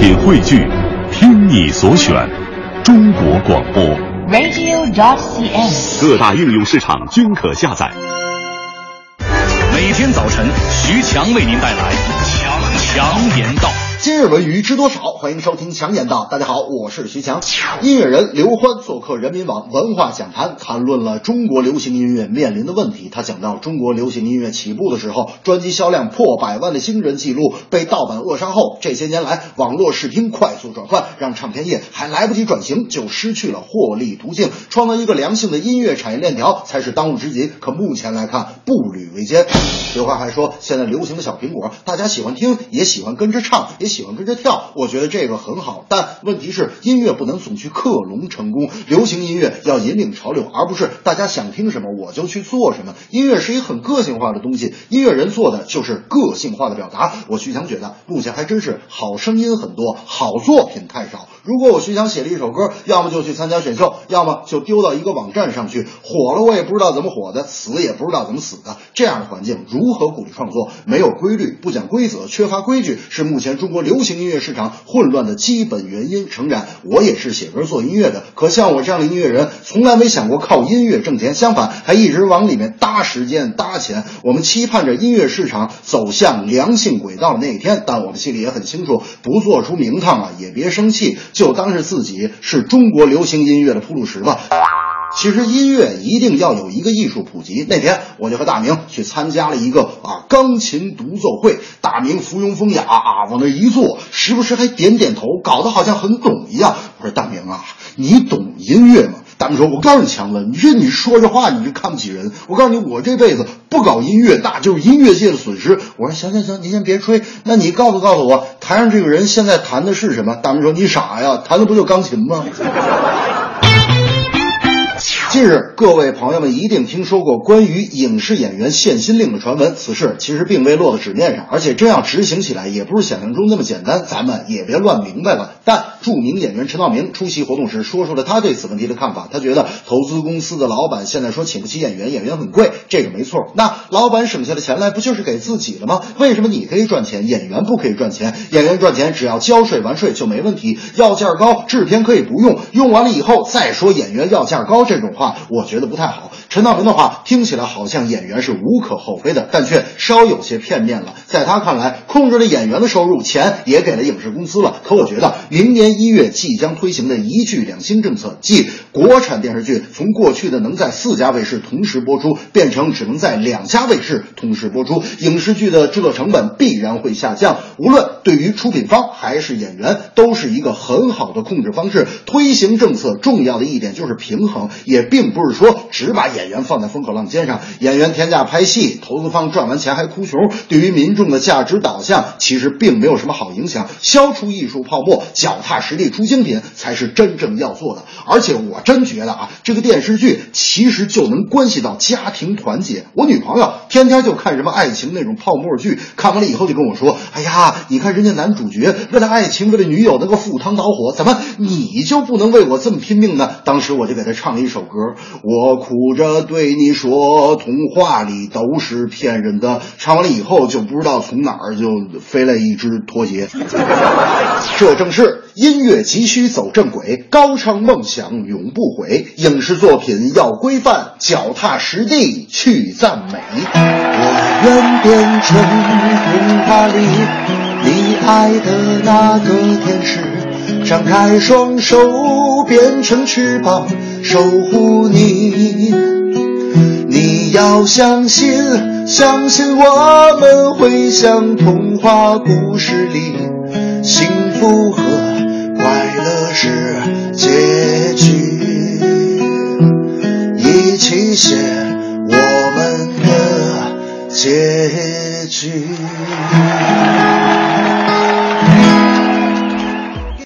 品汇聚，听你所选，中国广播。radio.dot.cn，。各大应用市场均可下载。每天早晨，徐强为您带来强强言道。今日文娱知多少？欢迎收听强言道。大家好，我是徐强。音乐人刘欢做客人民网文化讲坛，谈论了中国流行音乐面临的问题。他讲到，中国流行音乐起步的时候，专辑销量破百万的惊人记录被盗版扼杀后，这些年来网络视听快速转换，让唱片业还来不及转型就失去了获利途径。创造一个良性的音乐产业链条才是当务之急。可目前来看，步履维艰。刘欢还说，现在流行的小苹果，大家喜欢听，也喜欢跟着唱，也喜欢跟着跳。我觉得这个很好，但问题是音乐不能总去克隆成功，流行音乐要引领潮流，而不是大家想听什么我就去做什么。音乐是一个很个性化的东西，音乐人做的就是个性化的表达。我徐强觉得，目前还真是好声音很多，好作品太少。如果我徐翔写了一首歌，要么就去参加选秀，要么就丢到一个网站上去，火了我也不知道怎么火的，死也不知道怎么死的。这样的环境如何鼓励创作？没有规律，不讲规则，缺乏规矩，是目前中国流行音乐市场混乱的基本原因。诚然，我也是写歌做音乐的，可像我这样的音乐人，从来没想过靠音乐挣钱，相反，还一直往里面搭时间、搭钱。我们期盼着音乐市场走向良性轨道的那一天，但我们心里也很清楚，不做出名堂啊，也别生气，就当是自己是中国流行音乐的铺路石吧。其实音乐一定要有一个艺术普及。那天我就和大明去参加了一个啊钢琴独奏会，大明附庸风雅啊往那一坐，时不时还点点头，搞得好像很懂一样。我说大明啊，你懂音乐吗？大明说：“我告诉你，强子，你说你说这话你就看不起人。我告诉你，我这辈子不搞音乐，那就是音乐界的损失。”我说：“行行行，您先别吹，那你告诉告诉我，台上这个人现在弹的是什么？”大明说：“你傻呀，弹的不就钢琴吗？”近日，各位朋友们一定听说过关于影视演员限薪令的传闻。此事其实并未落到纸面上，而且真要执行起来，也不是想象中那么简单。咱们也别乱明白了。但著名演员陈道明出席活动时说出了他对此问题的看法。他觉得投资公司的老板现在说请不起演员，演员很贵，这个没错。那老板省下的钱来，不就是给自己了吗？为什么你可以赚钱，演员不可以赚钱？演员赚钱只要交税完税就没问题，要价高，制片可以不用，用完了以后再说演员要价高这种话。我觉得不太好。陈道明的话听起来好像演员是无可厚非的，但却稍有些片面了。在他看来，控制了演员的收入，钱也给了影视公司了。可我觉得，明年一月即将推行的一剧两星政策，即国产电视剧从过去的能在四家卫视同时播出，变成只能在两家卫视同时播出，影视剧的制作成本必然会下降。无论对于出品方还是演员，都是一个很好的控制方式。推行政策重要的一点就是平衡，也并不是说只把演演员放在风口浪尖上，演员天价拍戏，投资方赚完钱还哭穷，对于民众的价值导向其实并没有什么好影响。消除艺术泡沫，脚踏实地出精品才是真正要做的。而且我真觉得啊，这个电视剧其实就能关系到家庭团结。我女朋友天天就看什么爱情那种泡沫剧，看完了以后就跟我说：“哎呀，你看人家男主角为了爱情，为了女友能够赴汤蹈火，怎么你就不能为我这么拼命呢？”当时我就给她唱了一首歌，我哭着对你说，童话里都是骗人的。唱完了以后，就不知道从哪儿就飞来一只拖鞋。这正是音乐急需走正轨，高唱梦想永不悔。影视作品要规范，脚踏实地去赞美。我愿变成童话里你爱的那个天使，张开双手变成翅膀，守护你。你要相信，相信我们会像童话故事里，幸福和快乐是结局。一起写我们的结局。